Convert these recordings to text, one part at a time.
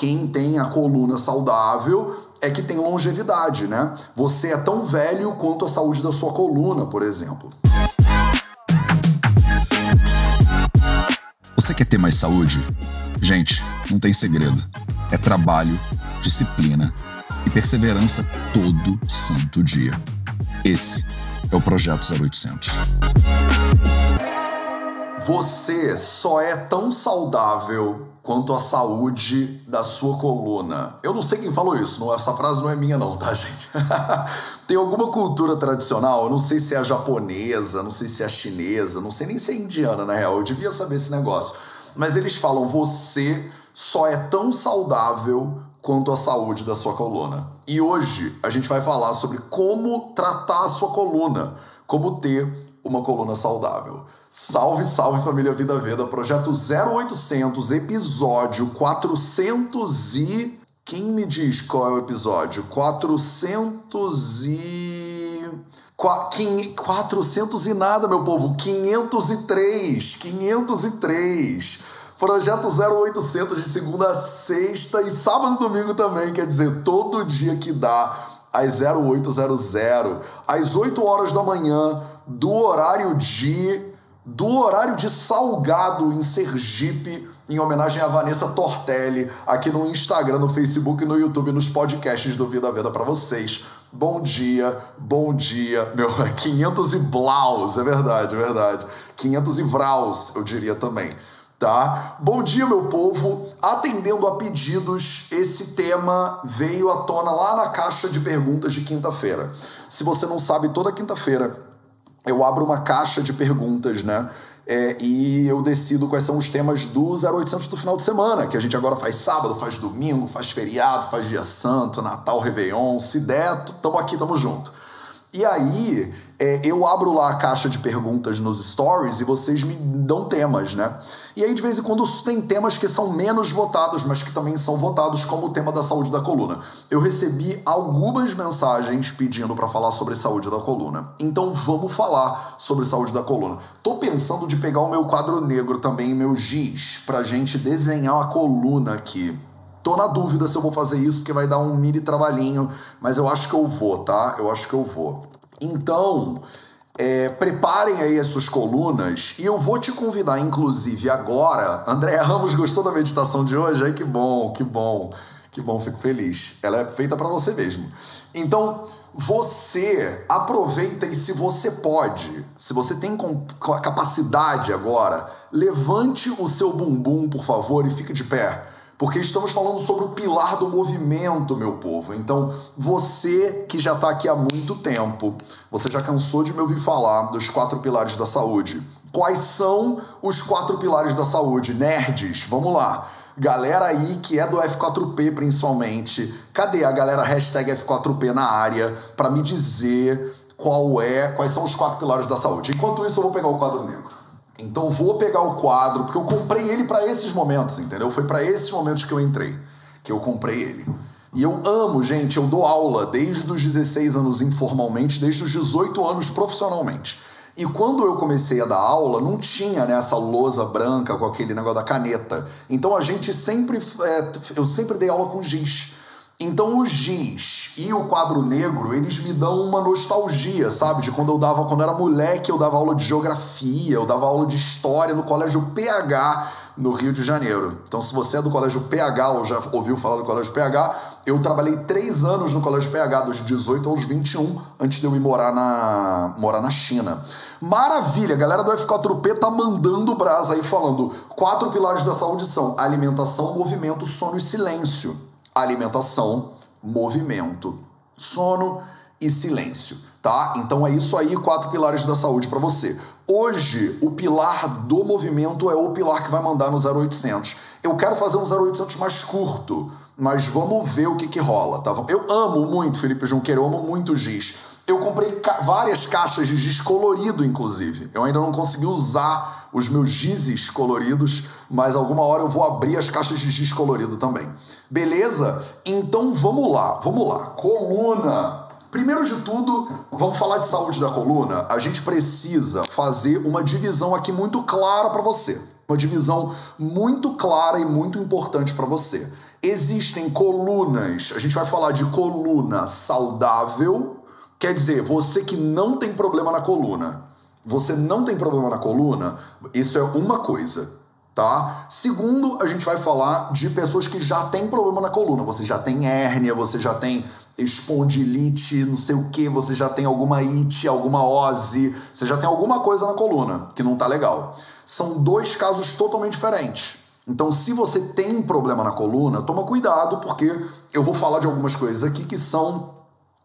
quem tem a coluna saudável é que tem longevidade, né? Você é tão velho quanto a saúde da sua coluna, por exemplo. Você quer ter mais saúde? Gente, não tem segredo. É trabalho, disciplina e perseverança todo santo dia. Esse é o Projeto 0800. Você só é tão saudável quanto à saúde da sua coluna. Eu não sei quem falou isso, não, essa frase não é minha não, tá, gente? Tem alguma cultura tradicional, eu não sei se é a japonesa, não sei se é a chinesa, não sei nem se é indiana, na real, eu devia saber esse negócio. Mas eles falam, você só é tão saudável quanto à saúde da sua coluna. E hoje a gente vai falar sobre como tratar a sua coluna, como ter uma coluna saudável. Salve, salve família Vida Veda, projeto 0800, episódio 400 e quem me diz qual é o episódio? 400 e 400 e nada, meu povo, 503, 503. Projeto 0800 de segunda a sexta e sábado e domingo também, quer dizer, todo dia que dá às 0800, às 8 horas da manhã, do horário de do horário de Salgado em Sergipe, em homenagem a Vanessa Tortelli, aqui no Instagram, no Facebook, no YouTube, nos podcasts do Vida Veda para vocês. Bom dia, bom dia, meu 500 e blaus, é verdade, é verdade. 500 e vraus, eu diria também. Tá? Bom dia, meu povo. Atendendo a pedidos, esse tema veio à tona lá na caixa de perguntas de quinta-feira. Se você não sabe, toda quinta-feira eu abro uma caixa de perguntas, né? É, e eu decido quais são os temas do 0800 do final de semana, que a gente agora faz sábado, faz domingo, faz feriado, faz dia santo, Natal, Réveillon. Se der, tamo aqui, tamo junto. E aí, é, eu abro lá a caixa de perguntas nos stories e vocês me dão temas, né? E aí, de vez em quando, tem temas que são menos votados, mas que também são votados, como o tema da saúde da coluna. Eu recebi algumas mensagens pedindo para falar sobre saúde da coluna. Então, vamos falar sobre saúde da coluna. Tô pensando de pegar o meu quadro negro também, meu giz, pra gente desenhar a coluna aqui. Tô na dúvida se eu vou fazer isso, porque vai dar um mini trabalhinho, mas eu acho que eu vou, tá? Eu acho que eu vou. Então, é, preparem aí as suas colunas e eu vou te convidar, inclusive, agora. André Ramos gostou da meditação de hoje? Ai, que bom, que bom, que bom, fico feliz. Ela é feita para você mesmo. Então, você aproveita e se você pode, se você tem capacidade agora, levante o seu bumbum, por favor, e fique de pé porque estamos falando sobre o pilar do movimento, meu povo. Então, você que já está aqui há muito tempo, você já cansou de me ouvir falar dos quatro pilares da saúde. Quais são os quatro pilares da saúde? Nerds, vamos lá. Galera aí que é do F4P principalmente, cadê a galera hashtag F4P na área para me dizer qual é, quais são os quatro pilares da saúde? Enquanto isso, eu vou pegar o quadro negro. Então vou pegar o quadro, porque eu comprei ele para esses momentos, entendeu? Foi para esses momentos que eu entrei, que eu comprei ele. E eu amo, gente, eu dou aula desde os 16 anos informalmente, desde os 18 anos profissionalmente. E quando eu comecei a dar aula, não tinha né, essa lousa branca com aquele negócio da caneta. Então a gente sempre. É, eu sempre dei aula com giz. Então o giz e o quadro negro, eles me dão uma nostalgia, sabe? De quando eu dava, quando eu era moleque, eu dava aula de geografia, eu dava aula de história no colégio PH no Rio de Janeiro. Então se você é do colégio PH ou já ouviu falar do colégio PH, eu trabalhei três anos no colégio PH, dos 18 aos 21, antes de eu ir morar na, morar na China. Maravilha, a galera do F4P tá mandando brasa aí falando. Quatro pilares da saúde são alimentação, movimento, sono e silêncio alimentação, movimento, sono e silêncio, tá? Então é isso aí, quatro pilares da saúde para você. Hoje, o pilar do movimento é o pilar que vai mandar no 0800. Eu quero fazer um 0800 mais curto, mas vamos ver o que que rola, tá? Eu amo muito Felipe Junqueira, eu amo muito giz. Eu comprei ca várias caixas de giz colorido, inclusive. Eu ainda não consegui usar os meus gizes coloridos, mas alguma hora eu vou abrir as caixas de giz colorido também. Beleza? Então vamos lá, vamos lá. Coluna. Primeiro de tudo, vamos falar de saúde da coluna. A gente precisa fazer uma divisão aqui muito clara para você. Uma divisão muito clara e muito importante para você. Existem colunas, a gente vai falar de coluna saudável, quer dizer, você que não tem problema na coluna. Você não tem problema na coluna, isso é uma coisa, tá? Segundo, a gente vai falar de pessoas que já têm problema na coluna. Você já tem hérnia, você já tem espondilite, não sei o que, você já tem alguma ite, alguma ose, você já tem alguma coisa na coluna que não tá legal. São dois casos totalmente diferentes. Então, se você tem problema na coluna, toma cuidado, porque eu vou falar de algumas coisas aqui que são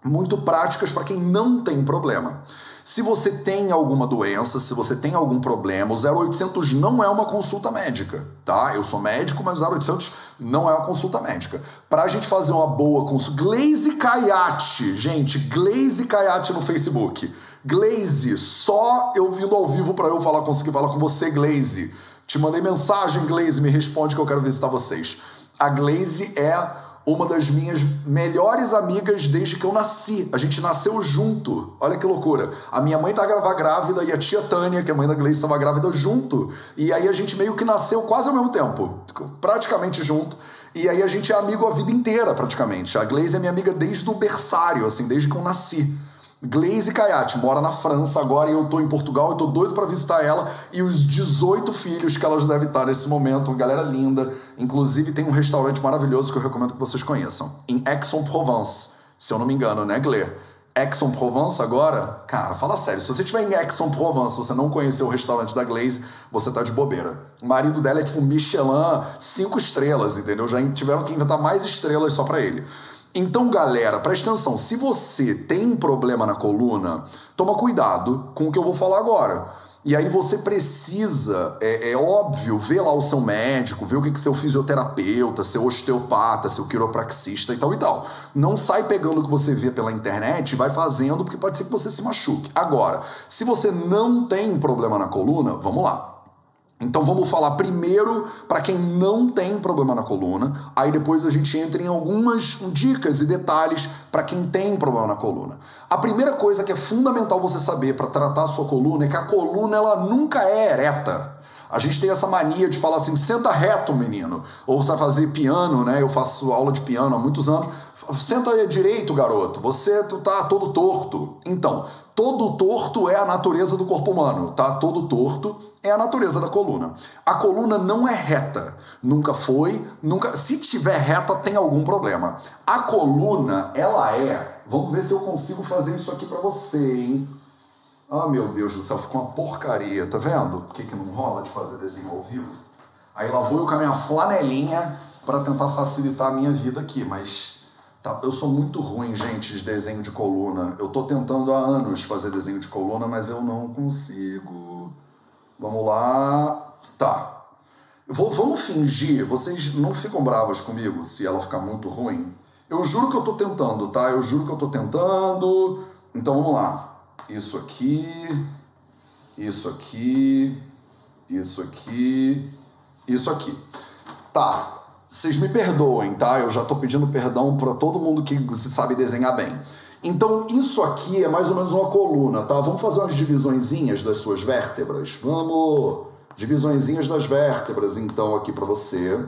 muito práticas para quem não tem problema. Se você tem alguma doença, se você tem algum problema, o 0800 não é uma consulta médica, tá? Eu sou médico, mas o 0800 não é uma consulta médica. Para a gente fazer uma boa consulta, Glaze Kayate, gente, Glaze Kayate no Facebook. Glaze, só eu vindo ao vivo para eu falar, conseguir falar com você, Glaze. Te mandei mensagem, Glaze, me responde que eu quero visitar vocês. A Glaze é uma das minhas melhores amigas desde que eu nasci. A gente nasceu junto. Olha que loucura. A minha mãe estava grávida e a tia Tânia, que é a mãe da Gleice, estava grávida junto. E aí a gente meio que nasceu quase ao mesmo tempo, praticamente junto. E aí a gente é amigo a vida inteira, praticamente. A Gleice é minha amiga desde o berçário, assim, desde que eu nasci. Glaze Kayate mora na França agora e eu tô em Portugal e tô doido para visitar ela e os 18 filhos que ela já deve estar nesse momento, galera linda. Inclusive tem um restaurante maravilhoso que eu recomendo que vocês conheçam, em Aix-en-Provence, se eu não me engano, né, Glê? Aix-en-Provence agora? Cara, fala sério, se você estiver em Aix-en-Provence, você não conheceu o restaurante da Glaze, você tá de bobeira. O marido dela é tipo Michelin, cinco estrelas, entendeu? Já tiveram que inventar mais estrelas só para ele. Então, galera, presta atenção. Se você tem problema na coluna, toma cuidado com o que eu vou falar agora. E aí você precisa, é, é óbvio, ver lá o seu médico, ver o que, que seu fisioterapeuta, seu osteopata, seu quiropraxista e tal e tal. Não sai pegando o que você vê pela internet e vai fazendo, porque pode ser que você se machuque. Agora, se você não tem problema na coluna, vamos lá. Então vamos falar primeiro para quem não tem problema na coluna, aí depois a gente entra em algumas dicas e detalhes para quem tem problema na coluna. A primeira coisa que é fundamental você saber para tratar a sua coluna é que a coluna ela nunca é ereta. A gente tem essa mania de falar assim, senta reto, menino. Ou você vai fazer piano, né? Eu faço aula de piano há muitos anos. Senta direito, garoto. Você tá todo torto. Então, todo torto é a natureza do corpo humano, tá? Todo torto é a natureza da coluna. A coluna não é reta. Nunca foi, nunca. Se tiver reta, tem algum problema. A coluna, ela é. Vamos ver se eu consigo fazer isso aqui para você, hein? Ah, meu Deus do céu, ficou uma porcaria, tá vendo? Por que, que não rola de fazer desenho ao vivo? Aí lá vou eu com a minha flanelinha para tentar facilitar a minha vida aqui, mas Tá, eu sou muito ruim, gente, de desenho de coluna. Eu tô tentando há anos fazer desenho de coluna, mas eu não consigo. Vamos lá. Tá. Vou, vamos fingir, vocês não ficam bravas comigo se ela ficar muito ruim. Eu juro que eu tô tentando, tá? Eu juro que eu tô tentando. Então vamos lá. Isso aqui, isso aqui, isso aqui, isso aqui. Tá, vocês me perdoem, tá? Eu já estou pedindo perdão para todo mundo que se sabe desenhar bem. Então, isso aqui é mais ou menos uma coluna, tá? Vamos fazer umas divisõezinhas das suas vértebras. Vamos! Divisõezinhas das vértebras, então, aqui para você.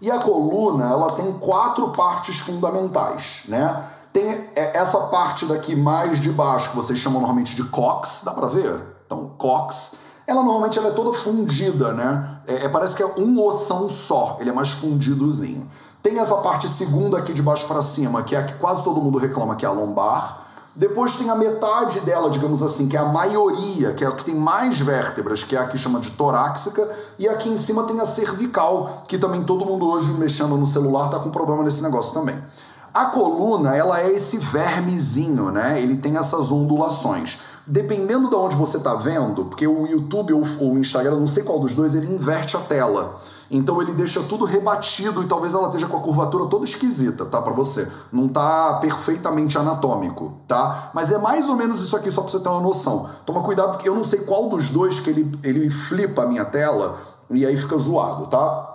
E a coluna, ela tem quatro partes fundamentais, né? Tem é, essa parte daqui mais de baixo, que vocês chamam normalmente de cox, dá para ver? Então, cox ela normalmente ela é toda fundida, né? É, é, parece que é um ossão só, ele é mais fundidozinho. Tem essa parte segunda aqui de baixo para cima, que é a que quase todo mundo reclama que é a lombar. Depois tem a metade dela, digamos assim, que é a maioria, que é a que tem mais vértebras, que é a que chama de torácica, e aqui em cima tem a cervical, que também todo mundo hoje mexendo no celular tá com problema nesse negócio também. A coluna, ela é esse vermezinho, né? Ele tem essas ondulações dependendo de onde você está vendo, porque o YouTube ou o Instagram, não sei qual dos dois, ele inverte a tela. Então ele deixa tudo rebatido e talvez ela esteja com a curvatura toda esquisita, tá? Para você. Não tá perfeitamente anatômico, tá? Mas é mais ou menos isso aqui, só pra você ter uma noção. Toma cuidado, porque eu não sei qual dos dois que ele, ele flipa a minha tela e aí fica zoado, tá?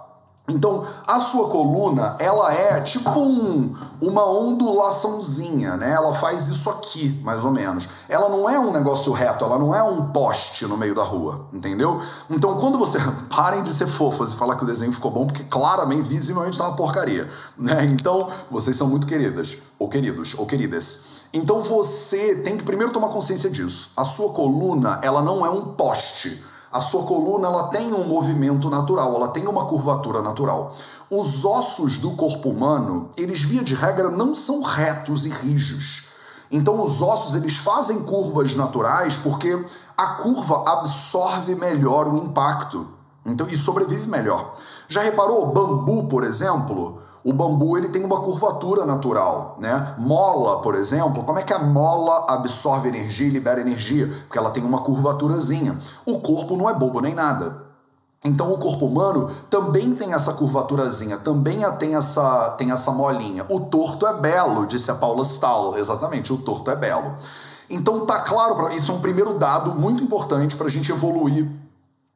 Então, a sua coluna, ela é tipo um, uma ondulaçãozinha, né? Ela faz isso aqui, mais ou menos. Ela não é um negócio reto, ela não é um poste no meio da rua, entendeu? Então, quando você... Parem de ser fofas e falar que o desenho ficou bom, porque claramente, visivelmente, tá uma porcaria, né? Então, vocês são muito queridas, ou queridos, ou queridas. Então, você tem que primeiro tomar consciência disso. A sua coluna, ela não é um poste a sua coluna ela tem um movimento natural, ela tem uma curvatura natural. Os ossos do corpo humano, eles via de regra não são retos e rijos. Então os ossos eles fazem curvas naturais porque a curva absorve melhor o impacto. Então e sobrevive melhor. Já reparou bambu, por exemplo? O bambu ele tem uma curvatura natural, né? Mola, por exemplo, como é que a mola absorve energia e libera energia? Porque ela tem uma curvaturazinha. O corpo não é bobo nem nada. Então o corpo humano também tem essa curvaturazinha, também tem essa, tem essa molinha. O torto é belo, disse a Paula Stahl. Exatamente, o torto é belo. Então tá claro, isso é um primeiro dado muito importante para a gente evoluir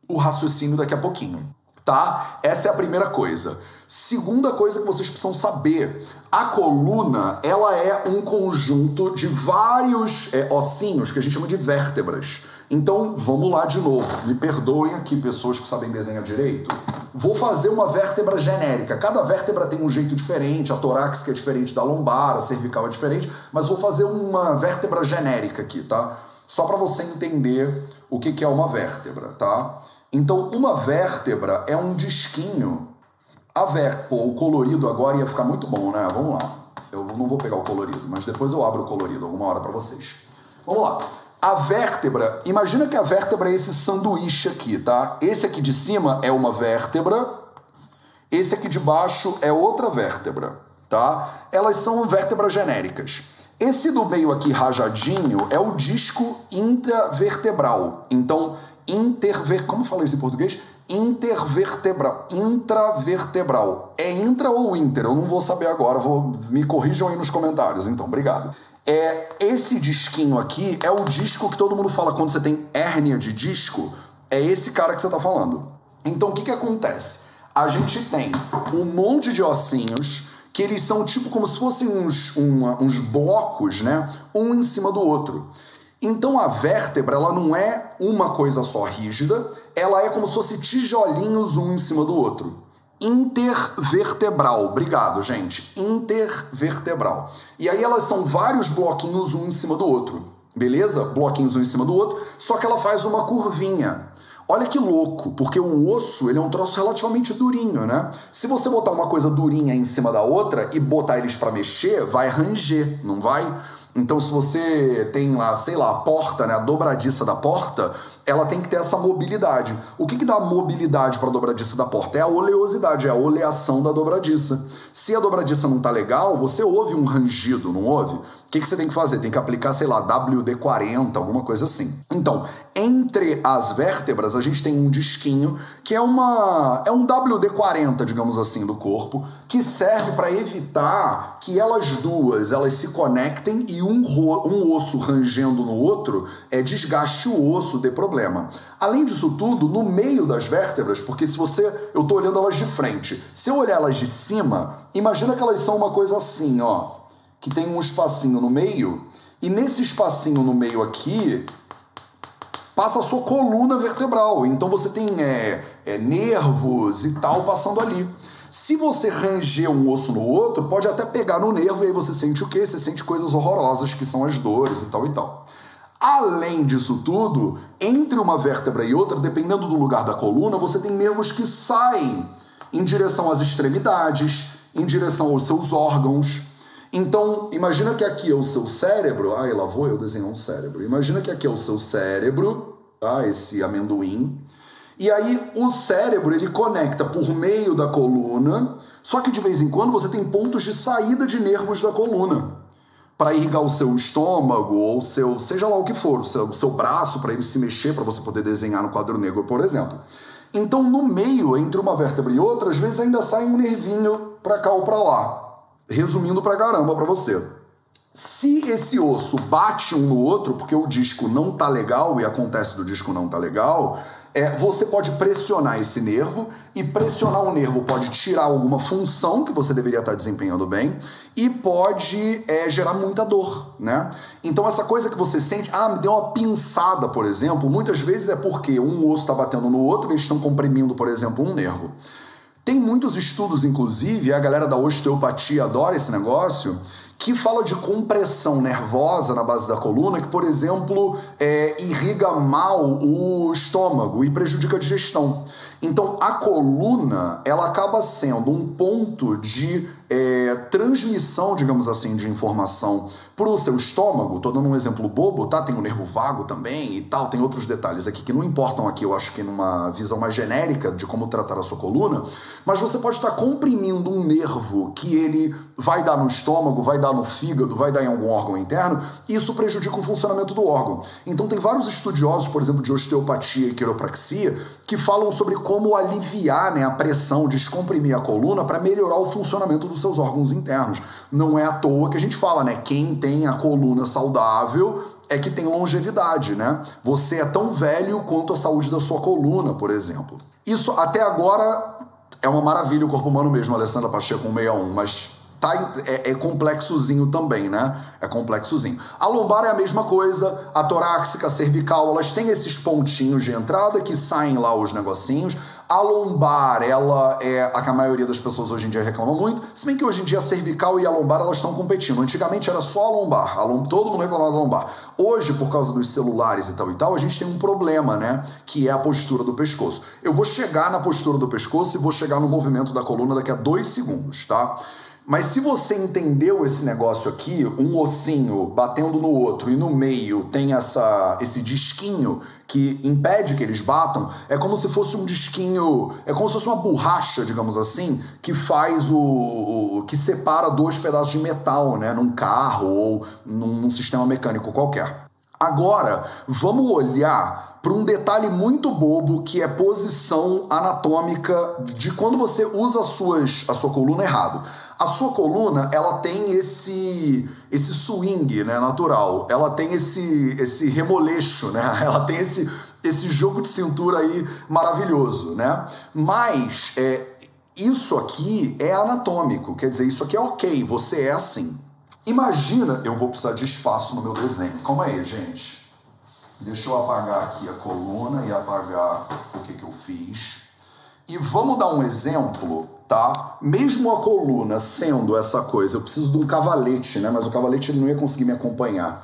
o raciocínio daqui a pouquinho, tá? Essa é a primeira coisa. Segunda coisa que vocês precisam saber, a coluna ela é um conjunto de vários é, ossinhos que a gente chama de vértebras. Então vamos lá de novo. Me perdoem aqui pessoas que sabem desenhar direito. Vou fazer uma vértebra genérica. Cada vértebra tem um jeito diferente. A torácica é diferente da lombar, a cervical é diferente. Mas vou fazer uma vértebra genérica aqui, tá? Só para você entender o que é uma vértebra, tá? Então uma vértebra é um disquinho a ver, pô, o colorido agora ia ficar muito bom, né? Vamos lá. Eu não vou pegar o colorido, mas depois eu abro o colorido alguma hora para vocês. Vamos lá. A vértebra, imagina que a vértebra é esse sanduíche aqui, tá? Esse aqui de cima é uma vértebra, esse aqui de baixo é outra vértebra, tá? Elas são vértebras genéricas. Esse do meio aqui rajadinho é o disco intravertebral. Então, interver... como fala isso em português? Intervertebral, intravertebral. É intra ou inter? Eu não vou saber agora, vou me corrijam aí nos comentários, então, obrigado. É esse disquinho aqui é o disco que todo mundo fala quando você tem hérnia de disco, é esse cara que você está falando. Então, o que que acontece? A gente tem um monte de ossinhos que eles são tipo como se fossem uns, uma, uns blocos, né? Um em cima do outro. Então a vértebra ela não é uma coisa só rígida, ela é como se fosse tijolinhos um em cima do outro. Intervertebral, obrigado, gente. Intervertebral. E aí elas são vários bloquinhos um em cima do outro, beleza? Bloquinhos um em cima do outro, só que ela faz uma curvinha. Olha que louco, porque o osso ele é um troço relativamente durinho, né? Se você botar uma coisa durinha em cima da outra e botar eles para mexer, vai ranger, não vai? Então, se você tem lá, sei lá, a porta, né, a dobradiça da porta, ela tem que ter essa mobilidade. O que, que dá mobilidade para a dobradiça da porta? É a oleosidade, é a oleação da dobradiça. Se a dobradiça não tá legal, você ouve um rangido, não ouve? Que, que você tem que fazer? Tem que aplicar, sei lá, WD-40, alguma coisa assim. Então, entre as vértebras, a gente tem um disquinho que é uma é um WD-40, digamos assim, do corpo, que serve para evitar que elas duas elas se conectem e um, um osso rangendo no outro é desgaste o osso, dê problema. Além disso tudo, no meio das vértebras, porque se você. Eu tô olhando elas de frente. Se eu olhar elas de cima, imagina que elas são uma coisa assim, ó que tem um espacinho no meio, e nesse espacinho no meio aqui passa a sua coluna vertebral. Então você tem é, é, nervos e tal passando ali. Se você ranger um osso no outro, pode até pegar no nervo e aí você sente o quê? Você sente coisas horrorosas que são as dores e tal e tal. Além disso tudo, entre uma vértebra e outra, dependendo do lugar da coluna, você tem nervos que saem em direção às extremidades, em direção aos seus órgãos. Então, imagina que aqui é o seu cérebro. Ai, lá vou eu desenhar um cérebro. Imagina que aqui é o seu cérebro, tá? Esse amendoim. E aí o cérebro ele conecta por meio da coluna, só que de vez em quando você tem pontos de saída de nervos da coluna para irrigar o seu estômago ou seu, seja lá o que for, o seu, seu braço para ele se mexer para você poder desenhar no quadro negro, por exemplo. Então, no meio entre uma vértebra e outra, às vezes ainda sai um nervinho para cá ou para lá resumindo pra caramba pra você. Se esse osso bate um no outro, porque o disco não tá legal e acontece do disco não tá legal, É, você pode pressionar esse nervo e pressionar o nervo pode tirar alguma função que você deveria estar desempenhando bem e pode é, gerar muita dor, né? Então essa coisa que você sente, ah, me deu uma pinçada, por exemplo, muitas vezes é porque um osso está batendo no outro e eles estão comprimindo, por exemplo, um nervo. Tem muitos estudos, inclusive, a galera da osteopatia adora esse negócio, que fala de compressão nervosa na base da coluna, que, por exemplo, é, irriga mal o estômago e prejudica a digestão. Então, a coluna ela acaba sendo um ponto de é, transmissão, digamos assim, de informação para o seu estômago. Estou dando um exemplo bobo, tá? Tem o nervo vago também e tal, tem outros detalhes aqui que não importam aqui, eu acho que numa visão mais genérica de como tratar a sua coluna, mas você pode estar comprimindo um nervo que ele vai dar no estômago, vai dar no fígado, vai dar em algum órgão interno, e isso prejudica o funcionamento do órgão. Então tem vários estudiosos, por exemplo, de osteopatia e quiropraxia, que falam sobre como aliviar né, a pressão, descomprimir a coluna para melhorar o funcionamento dos seus órgãos internos. Não é à toa que a gente fala, né? Quem tem a coluna saudável é que tem longevidade, né? Você é tão velho quanto a saúde da sua coluna, por exemplo. Isso até agora é uma maravilha o corpo humano mesmo, Alessandra Pacheco 161, mas tá, é, é, complexozinho também, né? É complexozinho. A lombar é a mesma coisa, a torácica, a cervical, elas têm esses pontinhos de entrada que saem lá os negocinhos. A lombar, ela é a que a maioria das pessoas hoje em dia reclama muito, se bem que hoje em dia a cervical e a lombar elas estão competindo. Antigamente era só a lombar, a lom... todo mundo reclamava da lombar. Hoje, por causa dos celulares e tal e tal, a gente tem um problema, né? Que é a postura do pescoço. Eu vou chegar na postura do pescoço e vou chegar no movimento da coluna daqui a dois segundos, tá? Mas se você entendeu esse negócio aqui, um ossinho batendo no outro e no meio tem essa, esse disquinho que impede que eles batam, é como se fosse um disquinho, é como se fosse uma borracha, digamos assim, que faz o, o que separa dois pedaços de metal, né, num carro ou num, num sistema mecânico qualquer. Agora, vamos olhar para um detalhe muito bobo que é posição anatômica de quando você usa as suas, a sua coluna errado. A sua coluna, ela tem esse esse swing, né, natural. Ela tem esse esse remoleixo, né? Ela tem esse esse jogo de cintura aí maravilhoso, né? Mas é, isso aqui é anatômico, quer dizer, isso aqui é ok, você é assim. Imagina, eu vou precisar de espaço no meu desenho. Calma aí, gente. Deixa eu apagar aqui a coluna e apagar o que, que eu fiz. E vamos dar um exemplo tá? Mesmo a coluna sendo essa coisa, eu preciso de um cavalete, né? Mas o cavalete não ia conseguir me acompanhar.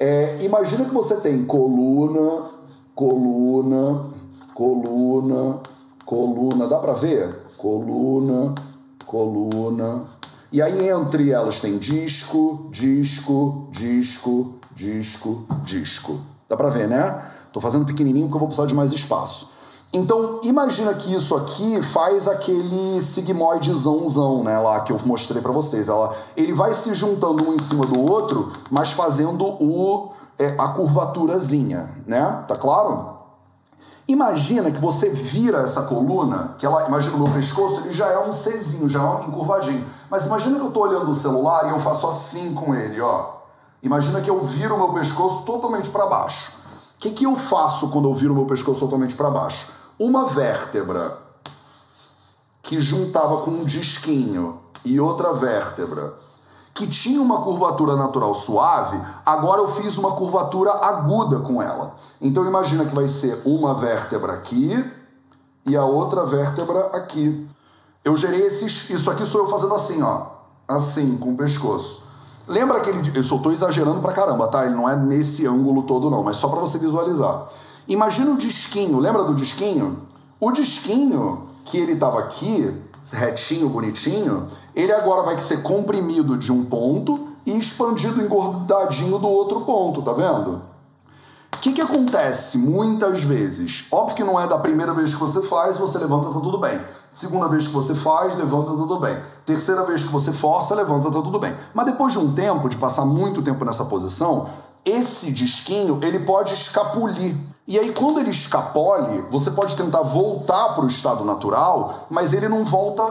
É, imagina que você tem coluna, coluna, coluna, coluna, dá para ver? Coluna, coluna. E aí entre elas tem disco, disco, disco, disco, disco. Dá para ver, né? Tô fazendo pequenininho porque eu vou precisar de mais espaço. Então, imagina que isso aqui faz aquele sigmoidezãozão, né, lá que eu mostrei para vocês. Ela, ele vai se juntando um em cima do outro, mas fazendo o, é, a curvaturazinha, né? Tá claro? Imagina que você vira essa coluna, que ela, imagina o meu pescoço, ele já é um Czinho, já é um encurvadinho. Mas imagina que eu tô olhando o celular e eu faço assim com ele, ó. Imagina que eu viro o meu pescoço totalmente para baixo. O que, que eu faço quando eu viro o meu pescoço totalmente para baixo? uma vértebra que juntava com um disquinho e outra vértebra que tinha uma curvatura natural suave, agora eu fiz uma curvatura aguda com ela. Então imagina que vai ser uma vértebra aqui e a outra vértebra aqui. Eu gerei esses, isso aqui sou eu fazendo assim, ó, assim com o pescoço. Lembra aquele, eu só estou exagerando pra caramba, tá? Ele não é nesse ângulo todo não, mas só para você visualizar. Imagina o disquinho, lembra do disquinho? O disquinho que ele estava aqui, retinho, bonitinho, ele agora vai ser comprimido de um ponto e expandido, engordadinho do outro ponto, tá vendo? O que, que acontece muitas vezes? Óbvio que não é da primeira vez que você faz, você levanta, tá tudo bem. Segunda vez que você faz, levanta, tá tudo bem. Terceira vez que você força, levanta, tá tudo bem. Mas depois de um tempo, de passar muito tempo nessa posição, esse disquinho ele pode escapulir. E aí, quando ele escapole, você pode tentar voltar para o estado natural, mas ele não volta,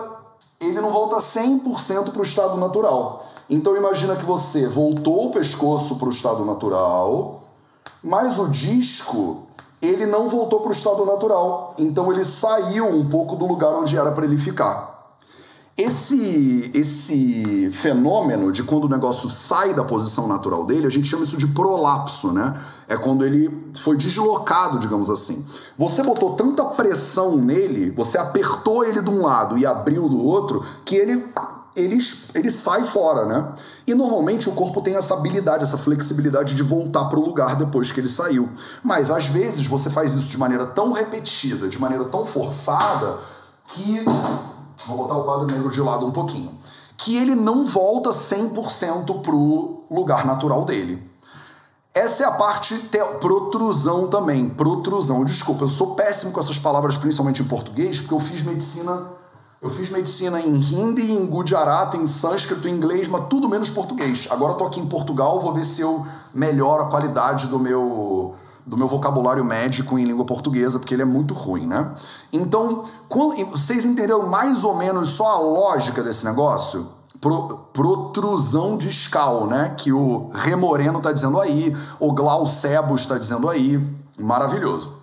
ele não volta 100% para o estado natural. Então imagina que você voltou o pescoço para o estado natural, mas o disco ele não voltou para o estado natural. Então ele saiu um pouco do lugar onde era para ele ficar. Esse, esse fenômeno de quando o negócio sai da posição natural dele, a gente chama isso de prolapso, né? É quando ele foi deslocado, digamos assim. Você botou tanta pressão nele, você apertou ele de um lado e abriu do outro, que ele, ele, ele sai fora, né? E normalmente o corpo tem essa habilidade, essa flexibilidade de voltar para o lugar depois que ele saiu. Mas às vezes você faz isso de maneira tão repetida, de maneira tão forçada, que Vou botar o quadro negro de lado um pouquinho. Que ele não volta 100% pro lugar natural dele. Essa é a parte te... protrusão também. Protrusão. Desculpa, eu sou péssimo com essas palavras, principalmente em português, porque eu fiz medicina. Eu fiz medicina em hindi, em gujarati, em sânscrito, em inglês, mas tudo menos português. Agora eu tô aqui em Portugal, vou ver se eu melhoro a qualidade do meu do meu vocabulário médico em língua portuguesa, porque ele é muito ruim, né? Então, vocês entenderam mais ou menos só a lógica desse negócio? Pro, protrusão discal, né? Que o Remoreno está dizendo aí, o Glaucebus está dizendo aí. Maravilhoso.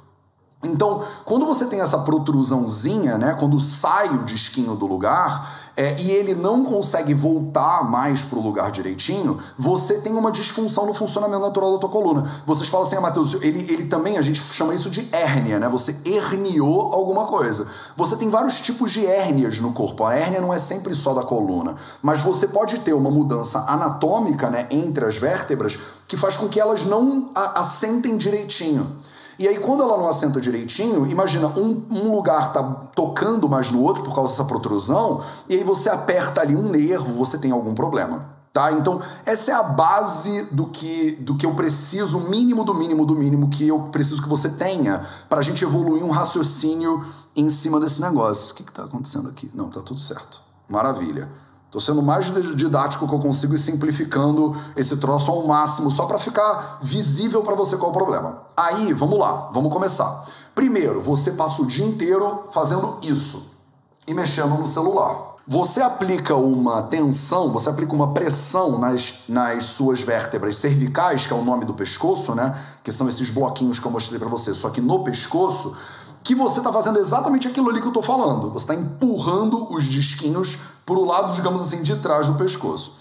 Então, quando você tem essa protrusãozinha, né? Quando sai o disquinho do lugar, é, e ele não consegue voltar mais para o lugar direitinho, você tem uma disfunção no funcionamento natural da tua coluna. Vocês falam assim, ah, Matheus, ele, ele também, a gente chama isso de hérnia, né? Você herniou alguma coisa. Você tem vários tipos de hérnias no corpo. A hérnia não é sempre só da coluna, mas você pode ter uma mudança anatômica, né, entre as vértebras, que faz com que elas não assentem direitinho. E aí, quando ela não assenta direitinho, imagina, um, um lugar tá tocando mais no outro por causa dessa protrusão, e aí você aperta ali um nervo, você tem algum problema. Tá? Então, essa é a base do que, do que eu preciso, o mínimo do mínimo do mínimo que eu preciso que você tenha para a gente evoluir um raciocínio em cima desse negócio. O que está acontecendo aqui? Não, tá tudo certo. Maravilha. Estou sendo mais didático que eu consigo e simplificando esse troço ao máximo, só para ficar visível para você qual é o problema. Aí, vamos lá, vamos começar. Primeiro, você passa o dia inteiro fazendo isso e mexendo no celular. Você aplica uma tensão, você aplica uma pressão nas, nas suas vértebras cervicais, que é o nome do pescoço, né? Que são esses bloquinhos que eu mostrei para você, só que no pescoço, que você está fazendo exatamente aquilo ali que eu estou falando. Você está empurrando os disquinhos para o lado, digamos assim, de trás do pescoço.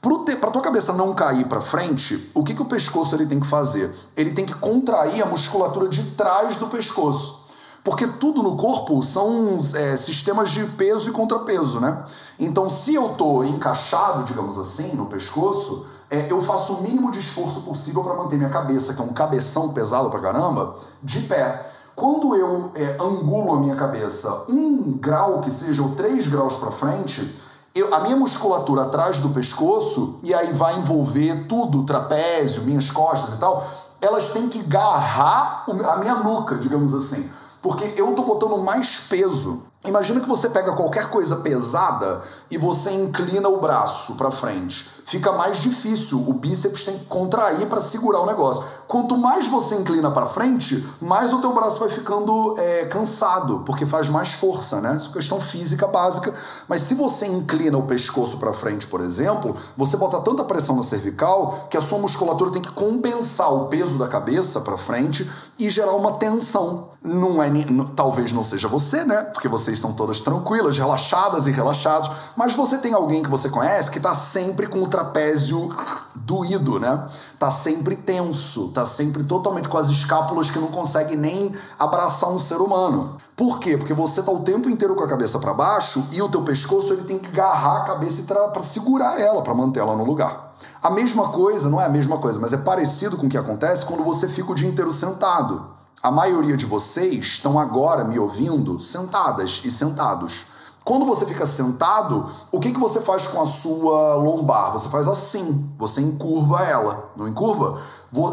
Para a tua cabeça não cair para frente, o que, que o pescoço ele tem que fazer? Ele tem que contrair a musculatura de trás do pescoço. Porque tudo no corpo são é, sistemas de peso e contrapeso, né? Então, se eu estou encaixado, digamos assim, no pescoço, é, eu faço o mínimo de esforço possível para manter minha cabeça, que é um cabeção pesado pra caramba, de pé. Quando eu é, angulo a minha cabeça um grau que seja ou três graus para frente, eu, a minha musculatura atrás do pescoço, e aí vai envolver tudo, trapézio, minhas costas e tal, elas têm que agarrar a minha nuca, digamos assim. Porque eu tô botando mais peso. Imagina que você pega qualquer coisa pesada e você inclina o braço para frente. Fica mais difícil, o bíceps tem que contrair para segurar o negócio. Quanto mais você inclina para frente, mais o teu braço vai ficando é, cansado, porque faz mais força, né? Isso é questão física básica. Mas se você inclina o pescoço para frente, por exemplo, você bota tanta pressão na cervical que a sua musculatura tem que compensar o peso da cabeça para frente e gerar uma tensão. Não é, talvez não seja você, né? Porque vocês são todas tranquilas, relaxadas e relaxados, mas você tem alguém que você conhece que está sempre com o trapézio doído, né? Tá sempre tenso, tá sempre totalmente com as escápulas que não consegue nem abraçar um ser humano. Por quê? Porque você tá o tempo inteiro com a cabeça para baixo e o teu pescoço ele tem que agarrar a cabeça para segurar ela, para manter ela no lugar. A mesma coisa, não é a mesma coisa, mas é parecido com o que acontece quando você fica o dia inteiro sentado. A maioria de vocês estão agora me ouvindo sentadas e sentados. Quando você fica sentado, o que, que você faz com a sua lombar? Você faz assim, você encurva ela, não encurva?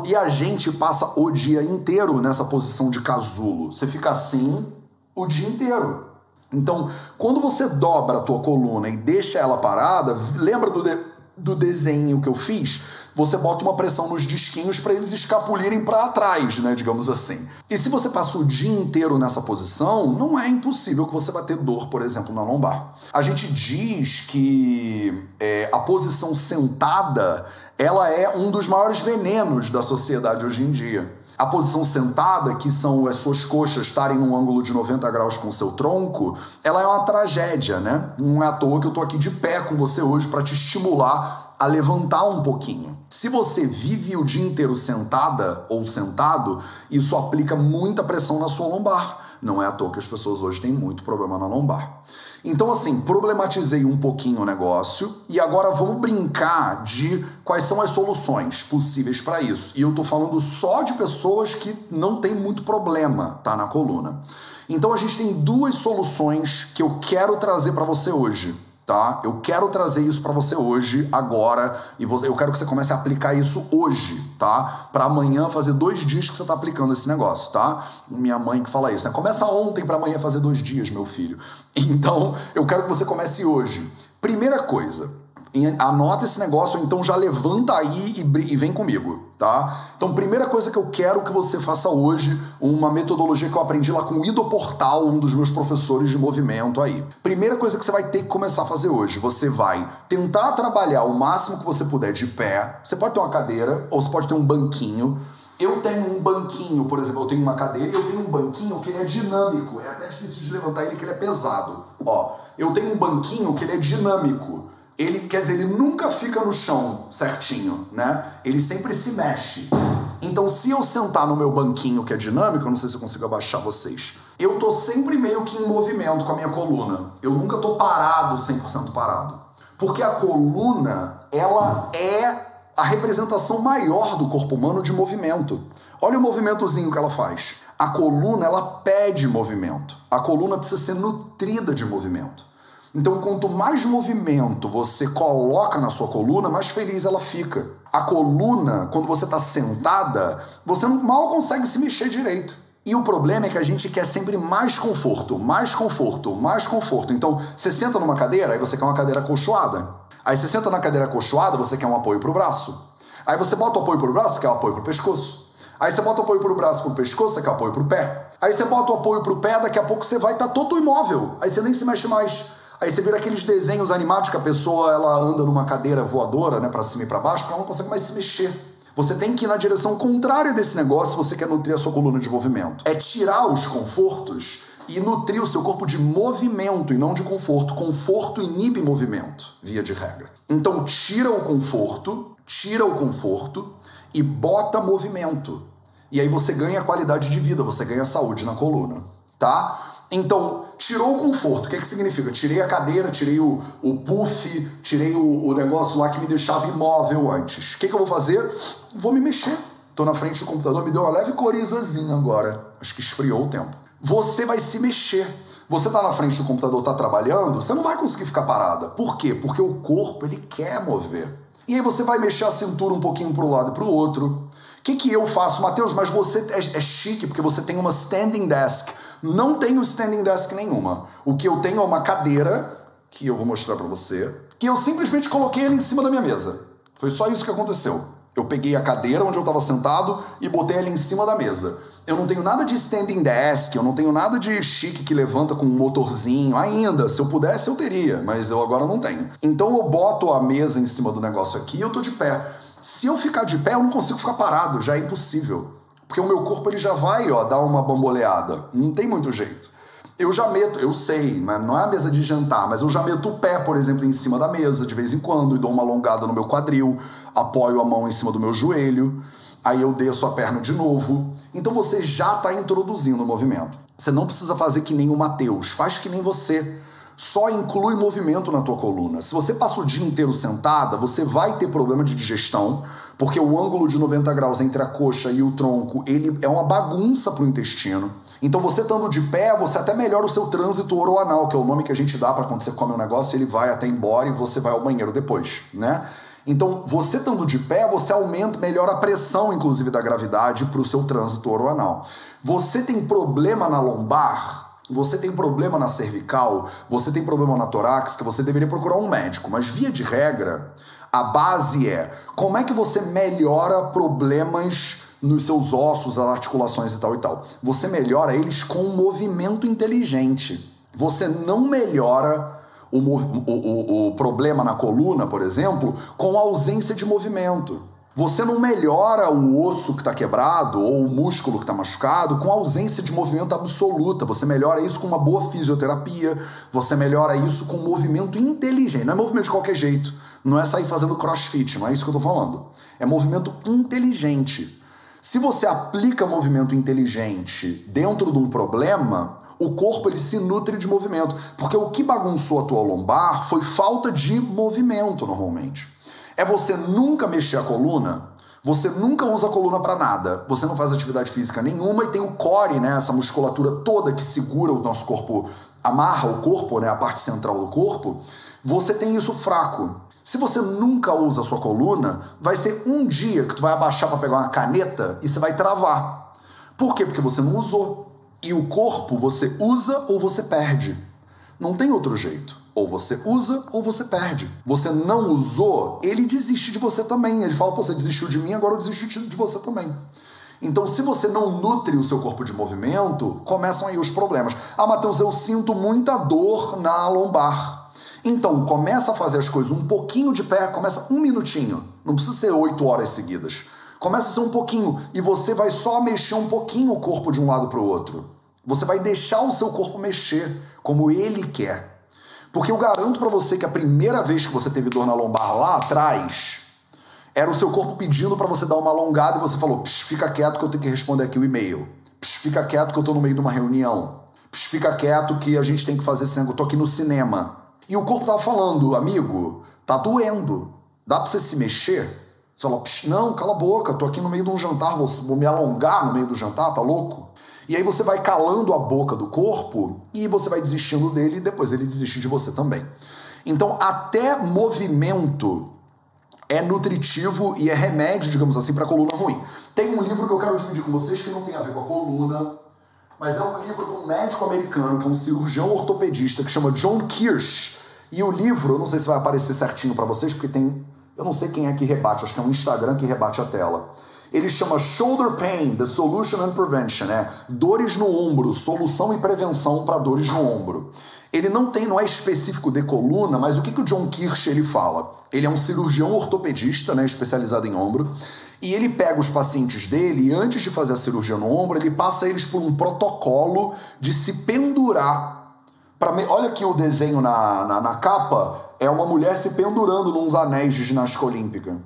E a gente passa o dia inteiro nessa posição de casulo. Você fica assim o dia inteiro. Então, quando você dobra a tua coluna e deixa ela parada, lembra do, de, do desenho que eu fiz? Você bota uma pressão nos disquinhos para eles escapulirem para trás, né, digamos assim. E se você passa o dia inteiro nessa posição, não é impossível que você vá ter dor, por exemplo, na lombar. A gente diz que é, a posição sentada ela é um dos maiores venenos da sociedade hoje em dia. A posição sentada, que são as suas coxas estarem num ângulo de 90 graus com o seu tronco, ela é uma tragédia, né? Não é à toa que eu tô aqui de pé com você hoje para te estimular a levantar um pouquinho. Se você vive o dia inteiro sentada ou sentado, isso aplica muita pressão na sua lombar. Não é à toa que as pessoas hoje têm muito problema na lombar. Então, assim, problematizei um pouquinho o negócio e agora vamos brincar de quais são as soluções possíveis para isso. E eu tô falando só de pessoas que não tem muito problema, tá, na coluna. Então a gente tem duas soluções que eu quero trazer para você hoje tá? Eu quero trazer isso para você hoje, agora, e eu quero que você comece a aplicar isso hoje, tá? Para amanhã fazer dois dias que você tá aplicando esse negócio, tá? Minha mãe que fala isso, né? Começa ontem para amanhã fazer dois dias, meu filho. Então, eu quero que você comece hoje. Primeira coisa, anota esse negócio, então já levanta aí e, vem comigo, tá? Então, primeira coisa que eu quero que você faça hoje, uma metodologia que eu aprendi lá com o Ido Portal, um dos meus professores de movimento aí. Primeira coisa que você vai ter que começar a fazer hoje, você vai tentar trabalhar o máximo que você puder de pé. Você pode ter uma cadeira ou você pode ter um banquinho. Eu tenho um banquinho, por exemplo, eu tenho uma cadeira e eu tenho um banquinho que ele é dinâmico. É até difícil de levantar ele, que ele é pesado. Ó, eu tenho um banquinho que ele é dinâmico ele quer dizer, ele nunca fica no chão certinho, né? Ele sempre se mexe. Então, se eu sentar no meu banquinho que é dinâmico, eu não sei se eu consigo abaixar vocês, eu tô sempre meio que em movimento com a minha coluna. Eu nunca tô parado, 100% parado. Porque a coluna, ela é a representação maior do corpo humano de movimento. Olha o movimentozinho que ela faz. A coluna, ela pede movimento. A coluna precisa ser nutrida de movimento. Então, quanto mais movimento você coloca na sua coluna, mais feliz ela fica. A coluna, quando você está sentada, você mal consegue se mexer direito. E o problema é que a gente quer sempre mais conforto, mais conforto, mais conforto. Então, você senta numa cadeira, aí você quer uma cadeira acolchoada. Aí você senta na cadeira acolchoada, você quer um apoio para o braço. Aí você bota o apoio para o braço, quer um apoio para o pescoço. Aí você bota o apoio para o braço, para o pescoço, você quer apoio para o pé. Aí você bota o apoio para o pé, daqui a pouco você vai estar tá todo imóvel. Aí você nem se mexe mais. Aí você vira aqueles desenhos animados que a pessoa ela anda numa cadeira voadora, né, para cima e para baixo, porque ela não consegue mais se mexer. Você tem que ir na direção contrária desse negócio se você quer nutrir a sua coluna de movimento. É tirar os confortos e nutrir o seu corpo de movimento e não de conforto. Conforto inibe movimento, via de regra. Então tira o conforto, tira o conforto e bota movimento. E aí você ganha qualidade de vida, você ganha saúde na coluna, tá? Então, tirou o conforto. O que, que significa? Tirei a cadeira, tirei o, o puff, tirei o, o negócio lá que me deixava imóvel antes. O que, que eu vou fazer? Vou me mexer. Estou na frente do computador, me deu uma leve corizazinha agora. Acho que esfriou o tempo. Você vai se mexer. Você está na frente do computador, está trabalhando, você não vai conseguir ficar parada. Por quê? Porque o corpo ele quer mover. E aí você vai mexer a cintura um pouquinho para um lado e para o outro. O que, que eu faço, Matheus? Mas você é, é chique porque você tem uma standing desk não tenho standing desk nenhuma. O que eu tenho é uma cadeira, que eu vou mostrar para você, que eu simplesmente coloquei ela em cima da minha mesa. Foi só isso que aconteceu. Eu peguei a cadeira onde eu estava sentado e botei ela em cima da mesa. Eu não tenho nada de standing desk, eu não tenho nada de chique que levanta com um motorzinho. Ainda, se eu pudesse, eu teria, mas eu agora não tenho. Então eu boto a mesa em cima do negócio aqui e eu tô de pé. Se eu ficar de pé, eu não consigo ficar parado, já é impossível. Porque o meu corpo ele já vai ó, dar uma bamboleada. Não tem muito jeito. Eu já meto, eu sei, mas não é a mesa de jantar, mas eu já meto o pé, por exemplo, em cima da mesa de vez em quando e dou uma alongada no meu quadril, apoio a mão em cima do meu joelho, aí eu desço a perna de novo. Então você já está introduzindo o movimento. Você não precisa fazer que nem o Mateus, faz que nem você. Só inclui movimento na tua coluna. Se você passa o dia inteiro sentada, você vai ter problema de digestão, porque o ângulo de 90 graus entre a coxa e o tronco, ele é uma bagunça para o intestino. Então você estando de pé, você até melhora o seu trânsito oroanal, que é o nome que a gente dá para quando você come um negócio, ele vai até embora e você vai ao banheiro depois, né? Então, você estando de pé, você aumenta, melhora a pressão, inclusive, da gravidade para o seu trânsito oroanal. Você tem problema na lombar, você tem problema na cervical, você tem problema na torácica, você deveria procurar um médico. Mas, via de regra, a base é como é que você melhora problemas nos seus ossos, as articulações e tal e tal. Você melhora eles com um movimento inteligente. Você não melhora o, o, o, problema na coluna, por exemplo, com ausência de movimento. Você não melhora o osso que está quebrado ou o músculo que está machucado com ausência de movimento absoluta. Você melhora isso com uma boa fisioterapia, você melhora isso com movimento inteligente. Não é movimento de qualquer jeito. Não é sair fazendo crossfit, não é isso que eu estou falando. É movimento inteligente. Se você aplica movimento inteligente dentro de um problema, o corpo ele se nutre de movimento. Porque o que bagunçou a tua lombar foi falta de movimento normalmente é você nunca mexer a coluna, você nunca usa a coluna para nada, você não faz atividade física nenhuma e tem o core, né, essa musculatura toda que segura o nosso corpo, amarra o corpo, né, a parte central do corpo, você tem isso fraco. Se você nunca usa a sua coluna, vai ser um dia que tu vai abaixar para pegar uma caneta e você vai travar. Por quê? Porque você não usou. E o corpo você usa ou você perde. Não tem outro jeito. Ou você usa ou você perde. Você não usou, ele desiste de você também. Ele fala: Pô, você desistiu de mim, agora eu desisto de você também. Então, se você não nutre o seu corpo de movimento, começam aí os problemas. Ah, Matheus, eu sinto muita dor na lombar. Então, começa a fazer as coisas um pouquinho de pé, começa um minutinho. Não precisa ser oito horas seguidas. Começa a ser um pouquinho e você vai só mexer um pouquinho o corpo de um lado para o outro. Você vai deixar o seu corpo mexer como ele quer. Porque eu garanto para você que a primeira vez que você teve dor na lombar lá atrás, era o seu corpo pedindo para você dar uma alongada e você falou: fica quieto que eu tenho que responder aqui o e-mail. fica quieto que eu tô no meio de uma reunião. fica quieto que a gente tem que fazer cinema. Eu tô aqui no cinema. E o corpo tava falando, amigo, tá doendo. Dá pra você se mexer? Você fala, não, cala a boca, tô aqui no meio de um jantar, vou, vou me alongar no meio do jantar, tá louco? E aí você vai calando a boca do corpo e você vai desistindo dele e depois ele desiste de você também. Então, até movimento é nutritivo e é remédio, digamos assim, para coluna ruim. Tem um livro que eu quero dividir com vocês que não tem a ver com a coluna, mas é um livro de um médico americano, que é um cirurgião ortopedista, que chama John Kirsch. E o livro, eu não sei se vai aparecer certinho para vocês, porque tem. Eu não sei quem é que rebate, acho que é um Instagram que rebate a tela. Ele chama Shoulder Pain, The Solution and Prevention, né? Dores no ombro, solução e prevenção para dores no ombro. Ele não tem, não é específico de coluna, mas o que, que o John Kirsch ele fala? Ele é um cirurgião ortopedista, né, especializado em ombro, e ele pega os pacientes dele e antes de fazer a cirurgia no ombro, ele passa eles por um protocolo de se pendurar. Pra, olha aqui o desenho na, na, na capa, é uma mulher se pendurando nos anéis de ginástica olímpica.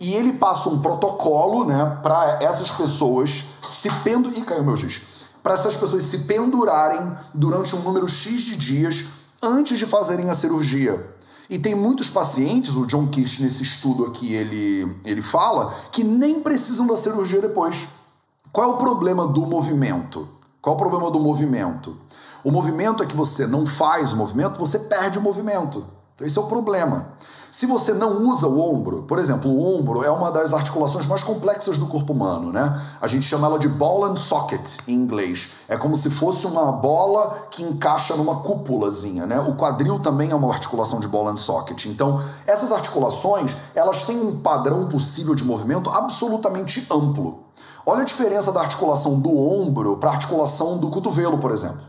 E ele passa um protocolo, né, para essas pessoas se pendurarem. Ih, caiu meu giz. Para essas pessoas se pendurarem durante um número X de dias antes de fazerem a cirurgia. E tem muitos pacientes, o John Kirsch nesse estudo aqui ele, ele fala, que nem precisam da cirurgia depois. Qual é o problema do movimento? Qual é o problema do movimento? O movimento é que você não faz o movimento, você perde o movimento. Então esse é o problema. Se você não usa o ombro, por exemplo, o ombro é uma das articulações mais complexas do corpo humano, né? A gente chama ela de ball and socket em inglês. É como se fosse uma bola que encaixa numa cúpulazinha, né? O quadril também é uma articulação de ball and socket. Então, essas articulações, elas têm um padrão possível de movimento absolutamente amplo. Olha a diferença da articulação do ombro para a articulação do cotovelo, por exemplo.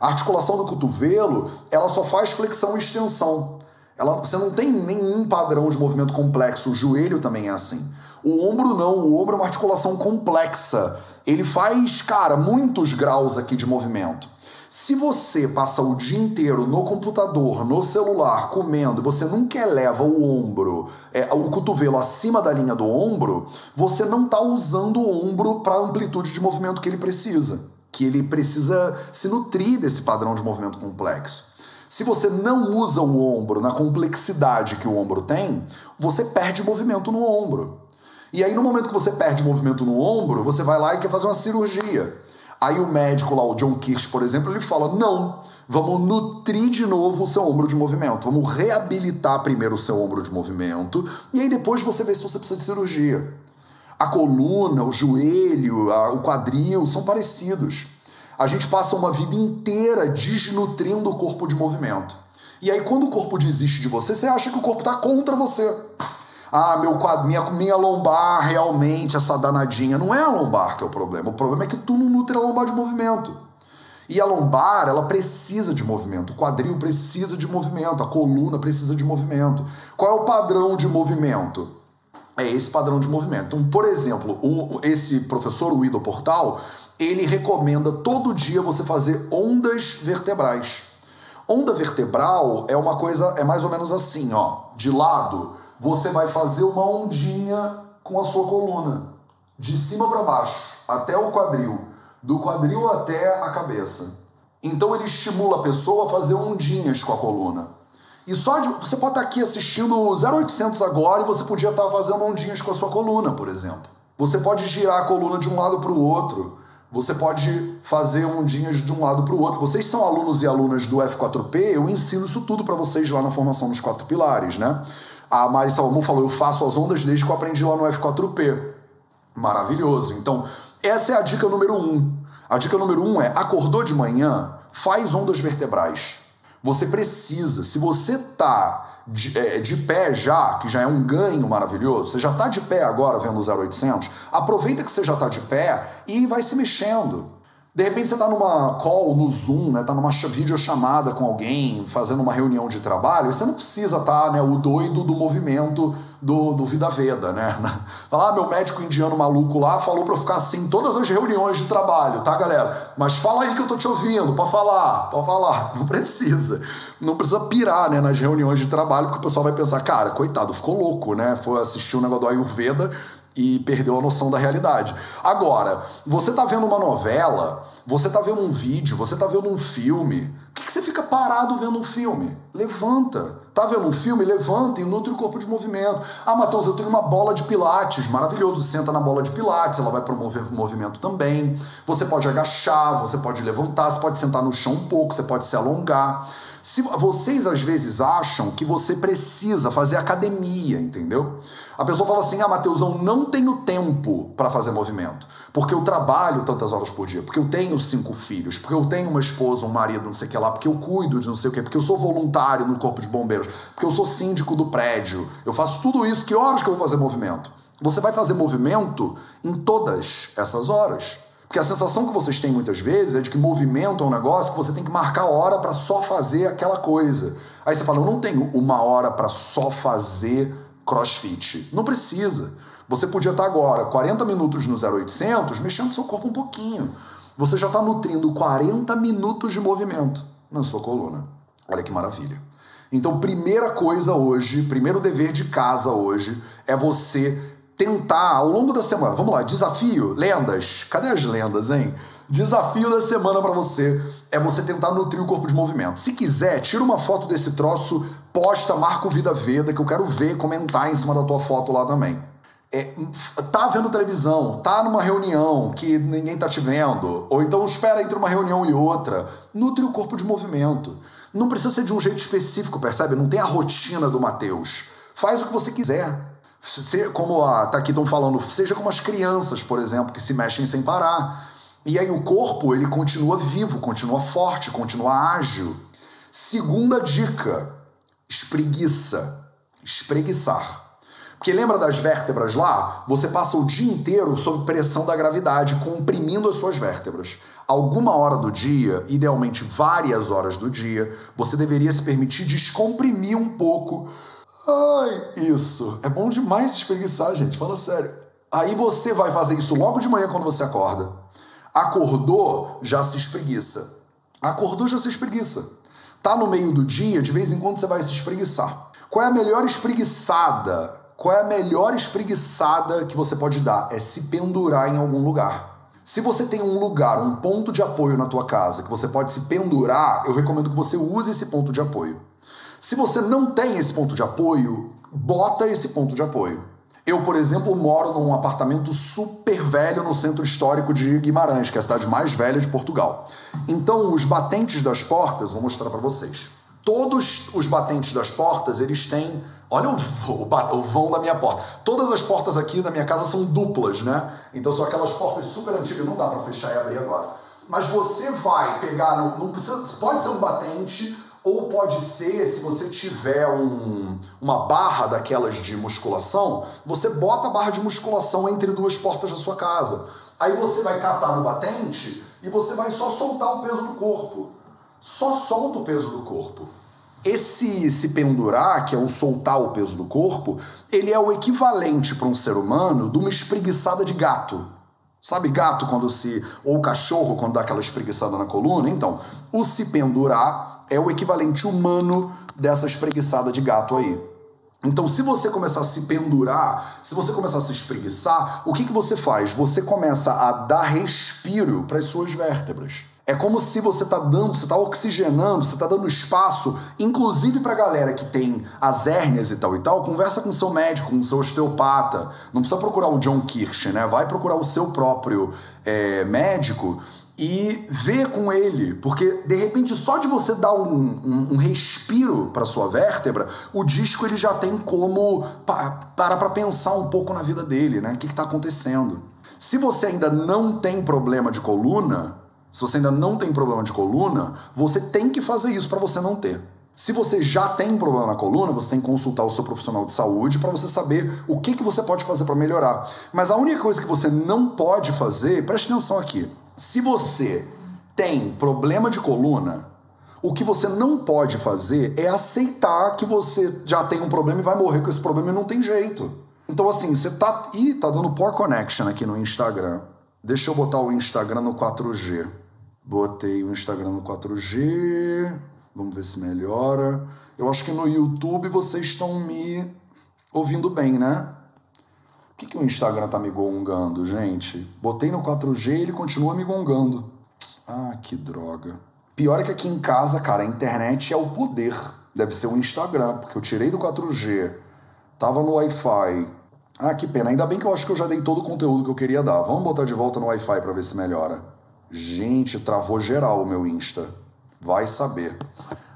A articulação do cotovelo, ela só faz flexão e extensão. Ela, você não tem nenhum padrão de movimento complexo. O joelho também é assim. O ombro não. O ombro é uma articulação complexa. Ele faz, cara, muitos graus aqui de movimento. Se você passa o dia inteiro no computador, no celular, comendo, você nunca eleva o ombro, é, o cotovelo acima da linha do ombro, você não está usando o ombro para a amplitude de movimento que ele precisa. Que ele precisa se nutrir desse padrão de movimento complexo. Se você não usa o ombro na complexidade que o ombro tem, você perde movimento no ombro. E aí, no momento que você perde movimento no ombro, você vai lá e quer fazer uma cirurgia. Aí o médico lá, o John Kirsch, por exemplo, ele fala: não, vamos nutrir de novo o seu ombro de movimento. Vamos reabilitar primeiro o seu ombro de movimento. E aí depois você vê se você precisa de cirurgia. A coluna, o joelho, a, o quadril são parecidos a gente passa uma vida inteira desnutrindo o corpo de movimento. E aí, quando o corpo desiste de você, você acha que o corpo está contra você. Ah, meu minha, minha lombar realmente, essa danadinha. Não é a lombar que é o problema. O problema é que tu não nutre a lombar de movimento. E a lombar, ela precisa de movimento. O quadril precisa de movimento. A coluna precisa de movimento. Qual é o padrão de movimento? É esse padrão de movimento. Então, por exemplo, o, esse professor, o Ido Portal, ele recomenda todo dia você fazer ondas vertebrais. Onda vertebral é uma coisa, é mais ou menos assim, ó. De lado, você vai fazer uma ondinha com a sua coluna, de cima para baixo, até o quadril, do quadril até a cabeça. Então ele estimula a pessoa a fazer ondinhas com a coluna. E só de, você pode estar aqui assistindo 0800 agora e você podia estar fazendo ondinhas com a sua coluna, por exemplo. Você pode girar a coluna de um lado para o outro. Você pode fazer ondinhas de um lado para o outro. Vocês são alunos e alunas do F4P, eu ensino isso tudo para vocês lá na formação dos quatro pilares, né? A Mari Salomão falou: eu faço as ondas desde que eu aprendi lá no F4P. Maravilhoso. Então, essa é a dica número um. A dica número um é: acordou de manhã, faz ondas vertebrais. Você precisa, se você tá de, é, de, pé já, que já é um ganho maravilhoso, você já tá de pé agora vendo o 0800, aproveita que você já tá de pé e vai se mexendo. De repente você está numa call no Zoom, né? Tá numa videochamada com alguém, fazendo uma reunião de trabalho, você não precisa estar, tá, né, o doido do movimento do, do Vida Veda, né? Falar, ah, meu médico indiano maluco lá falou para eu ficar assim todas as reuniões de trabalho, tá, galera? Mas fala aí que eu tô te ouvindo, para falar, para falar. Não precisa. Não precisa pirar, né, nas reuniões de trabalho, porque o pessoal vai pensar, cara, coitado, ficou louco, né? Foi assistir o um negócio do Ayurveda e perdeu a noção da realidade. Agora, você tá vendo uma novela, você tá vendo um vídeo, você tá vendo um filme. Por que, que você fica parado vendo um filme? Levanta. Tá vendo um filme? Levanta e nutre o corpo de movimento. Ah, Matheus, eu tenho uma bola de pilates, maravilhoso. Senta na bola de pilates, ela vai promover o movimento também. Você pode agachar, você pode levantar, você pode sentar no chão um pouco, você pode se alongar. Se vocês às vezes acham que você precisa fazer academia, entendeu? A pessoa fala assim: "Ah, Mateus, eu não tenho tempo para fazer movimento, porque eu trabalho tantas horas por dia, porque eu tenho cinco filhos, porque eu tenho uma esposa, um marido, não sei o que lá, porque eu cuido de não sei o que, porque eu sou voluntário no corpo de bombeiros, porque eu sou síndico do prédio, eu faço tudo isso, que horas que eu vou fazer movimento?" Você vai fazer movimento em todas essas horas. Porque a sensação que vocês têm muitas vezes é de que movimento é um negócio que você tem que marcar hora para só fazer aquela coisa. Aí você fala, eu não tenho uma hora para só fazer crossfit. Não precisa. Você podia estar agora 40 minutos no 0800 mexendo seu corpo um pouquinho. Você já está nutrindo 40 minutos de movimento na sua coluna. Olha que maravilha. Então, primeira coisa hoje, primeiro dever de casa hoje é você tentar ao longo da semana. Vamos lá, desafio, lendas. Cadê as lendas, hein? Desafio da semana para você é você tentar nutrir o corpo de movimento. Se quiser, tira uma foto desse troço, posta, marca o Vida Veda, que eu quero ver, comentar em cima da tua foto lá também. É, tá vendo televisão, tá numa reunião que ninguém tá te vendo, ou então espera entre uma reunião e outra, nutre o corpo de movimento. Não precisa ser de um jeito específico, percebe? Não tem a rotina do Mateus. Faz o que você quiser como a, tá aqui estão falando, seja como as crianças, por exemplo, que se mexem sem parar. E aí o corpo ele continua vivo, continua forte, continua ágil. Segunda dica: espreguiça, espreguiçar. Porque lembra das vértebras lá? Você passa o dia inteiro sob pressão da gravidade, comprimindo as suas vértebras. Alguma hora do dia, idealmente várias horas do dia, você deveria se permitir descomprimir um pouco Ai, isso. É bom demais espreguiçar, gente. Fala sério. Aí você vai fazer isso logo de manhã quando você acorda. Acordou, já se espreguiça. Acordou, já se espreguiça. Tá no meio do dia, de vez em quando você vai se espreguiçar. Qual é a melhor espreguiçada? Qual é a melhor espreguiçada que você pode dar? É se pendurar em algum lugar. Se você tem um lugar, um ponto de apoio na tua casa que você pode se pendurar, eu recomendo que você use esse ponto de apoio. Se você não tem esse ponto de apoio, bota esse ponto de apoio. Eu, por exemplo, moro num apartamento super velho no centro histórico de Guimarães, que é a cidade mais velha de Portugal. Então, os batentes das portas, vou mostrar para vocês. Todos os batentes das portas, eles têm. Olha o, o, o, vão da minha porta. Todas as portas aqui da minha casa são duplas, né? Então são aquelas portas super antigas, não dá para fechar e abrir agora. Mas você vai pegar, não, não precisa, pode ser um batente ou pode ser, se você tiver um, uma barra daquelas de musculação, você bota a barra de musculação entre duas portas da sua casa. Aí você vai catar no batente e você vai só soltar o peso do corpo. Só solta o peso do corpo. Esse se pendurar, que é o soltar o peso do corpo, ele é o equivalente para um ser humano de uma espreguiçada de gato. Sabe gato quando se. ou cachorro quando dá aquela espreguiçada na coluna? Então, o se pendurar é o equivalente humano dessa espreguiçada de gato aí. Então, se você começar a se pendurar, se você começar a se espreguiçar, o que, que você faz? Você começa a dar respiro para as suas vértebras. É como se você está dando, você está oxigenando, você está dando espaço, inclusive para a galera que tem as hérnias e tal e tal, conversa com seu médico, com seu osteopata. Não precisa procurar o John Kirsch, né? Vai procurar o seu próprio é, médico e ver com ele, porque de repente só de você dar um, um, um respiro para sua vértebra, o disco ele já tem como pa, para para pensar um pouco na vida dele, né? O que está acontecendo? Se você ainda não tem problema de coluna, se você ainda não tem problema de coluna, você tem que fazer isso para você não ter. Se você já tem problema na coluna, você tem que consultar o seu profissional de saúde para você saber o que, que você pode fazer para melhorar. Mas a única coisa que você não pode fazer, preste atenção aqui. Se você tem problema de coluna, o que você não pode fazer é aceitar que você já tem um problema e vai morrer com esse problema e não tem jeito. Então, assim, você tá. Ih, tá dando poor connection aqui no Instagram. Deixa eu botar o Instagram no 4G. Botei o Instagram no 4G. Vamos ver se melhora. Eu acho que no YouTube vocês estão me ouvindo bem, né? Que, que o Instagram tá me gongando, gente? Botei no 4G e ele continua me gongando. Ah, que droga. Pior é que aqui em casa, cara, a internet é o poder. Deve ser o Instagram, porque eu tirei do 4G, tava no Wi-Fi. Ah, que pena. Ainda bem que eu acho que eu já dei todo o conteúdo que eu queria dar. Vamos botar de volta no Wi-Fi para ver se melhora. Gente, travou geral o meu Insta. Vai saber.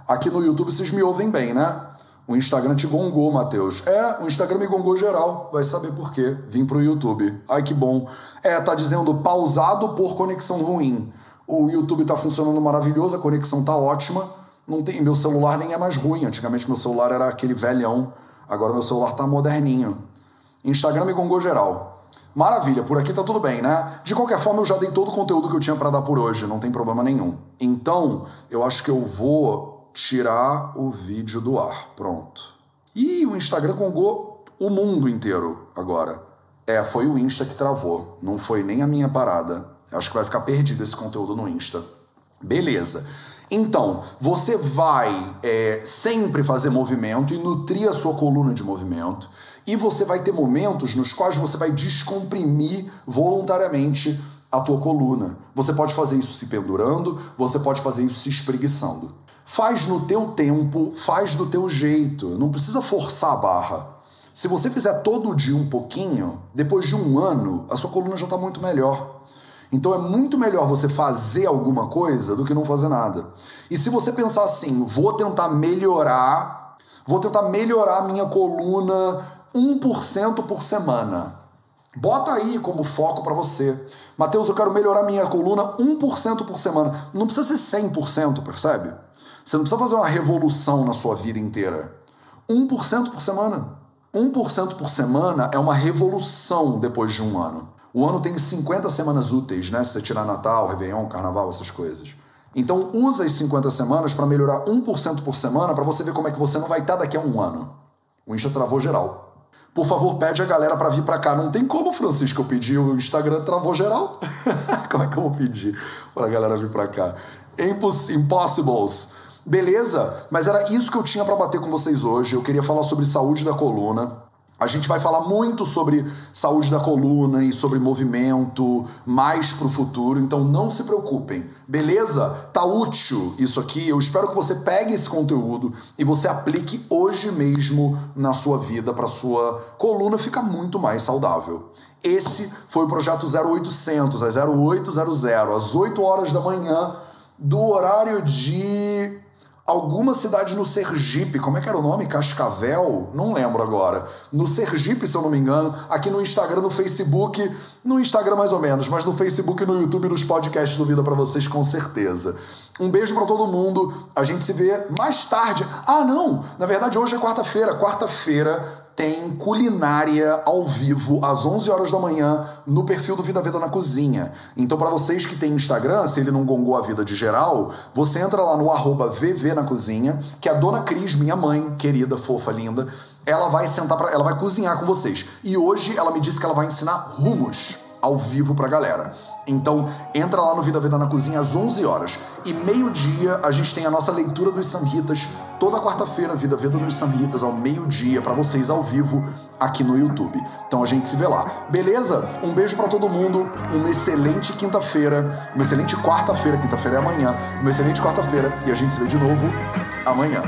Aqui no YouTube vocês me ouvem bem, né? O Instagram te gongou, Matheus. É, o Instagram me gongou geral. Vai saber por quê. Vim pro YouTube. Ai, que bom. É, tá dizendo pausado por conexão ruim. O YouTube tá funcionando maravilhoso, a conexão tá ótima. Não tem, meu celular nem é mais ruim. Antigamente meu celular era aquele velhão. Agora meu celular tá moderninho. Instagram me gongou geral. Maravilha, por aqui tá tudo bem, né? De qualquer forma, eu já dei todo o conteúdo que eu tinha para dar por hoje, não tem problema nenhum. Então, eu acho que eu vou tirar o vídeo do ar. Pronto. E o Instagram congou o mundo inteiro agora. É, foi o Insta que travou, não foi nem a minha parada. Acho que vai ficar perdido esse conteúdo no Insta. Beleza. Então, você vai é, sempre fazer movimento e nutrir a sua coluna de movimento. E você vai ter momentos nos quais você vai descomprimir voluntariamente a tua coluna. Você pode fazer isso se pendurando, você pode fazer isso se espreguiçando. Faz no teu tempo, faz do teu jeito, não precisa forçar a barra. Se você fizer todo dia um pouquinho, depois de um ano, a sua coluna já está muito melhor. Então é muito melhor você fazer alguma coisa do que não fazer nada. E se você pensar assim, vou tentar melhorar, vou tentar melhorar a minha coluna 1% por semana. Bota aí como foco para você. Mateus, eu quero melhorar minha coluna 1% por semana. Não precisa ser 100%, percebe? Você não precisa fazer uma revolução na sua vida inteira. 1% por semana. 1% por semana é uma revolução depois de um ano. O ano tem 50 semanas úteis, né? Se você tirar Natal, Réveillon, Carnaval, essas coisas. Então usa as 50 semanas para melhorar 1% por semana para você ver como é que você não vai estar daqui a um ano. O Insta travou geral. Por favor, pede a galera para vir para cá. Não tem como, Francisco, eu pedir. O Instagram travou geral. como é que eu vou pedir para a galera vir para cá? Imposs impossibles. Beleza? Mas era isso que eu tinha para bater com vocês hoje. Eu queria falar sobre saúde da coluna. A gente vai falar muito sobre saúde da coluna e sobre movimento mais para o futuro, então não se preocupem, beleza? Tá útil isso aqui. Eu espero que você pegue esse conteúdo e você aplique hoje mesmo na sua vida para sua coluna ficar muito mais saudável. Esse foi o projeto 0800, às 0800, às 8 horas da manhã, do horário de alguma cidade no Sergipe, como é que era o nome? Cascavel? Não lembro agora. No Sergipe, se eu não me engano, aqui no Instagram, no Facebook, no Instagram mais ou menos, mas no Facebook, no YouTube, nos podcasts do Vida para vocês com certeza. Um beijo para todo mundo. A gente se vê mais tarde. Ah, não, na verdade hoje é quarta-feira. Quarta-feira tem culinária ao vivo às 11 horas da manhã no perfil do Vida Vida na Cozinha. Então, para vocês que têm Instagram, se ele não gongou a vida de geral, você entra lá no arroba VV na Cozinha, que a dona Cris, minha mãe, querida, fofa, linda, ela vai sentar para, ela vai cozinhar com vocês. E hoje ela me disse que ela vai ensinar rumos ao vivo pra galera. Então, entra lá no Vida Vida na Cozinha às 11 horas. E meio-dia a gente tem a nossa leitura dos Samhitas. Toda quarta-feira, Vida Vida nos Samhitas ao meio-dia para vocês ao vivo aqui no YouTube. Então a gente se vê lá. Beleza? Um beijo para todo mundo. Uma excelente quinta-feira. Uma excelente quarta-feira. Quinta-feira é amanhã. Uma excelente quarta-feira. E a gente se vê de novo amanhã.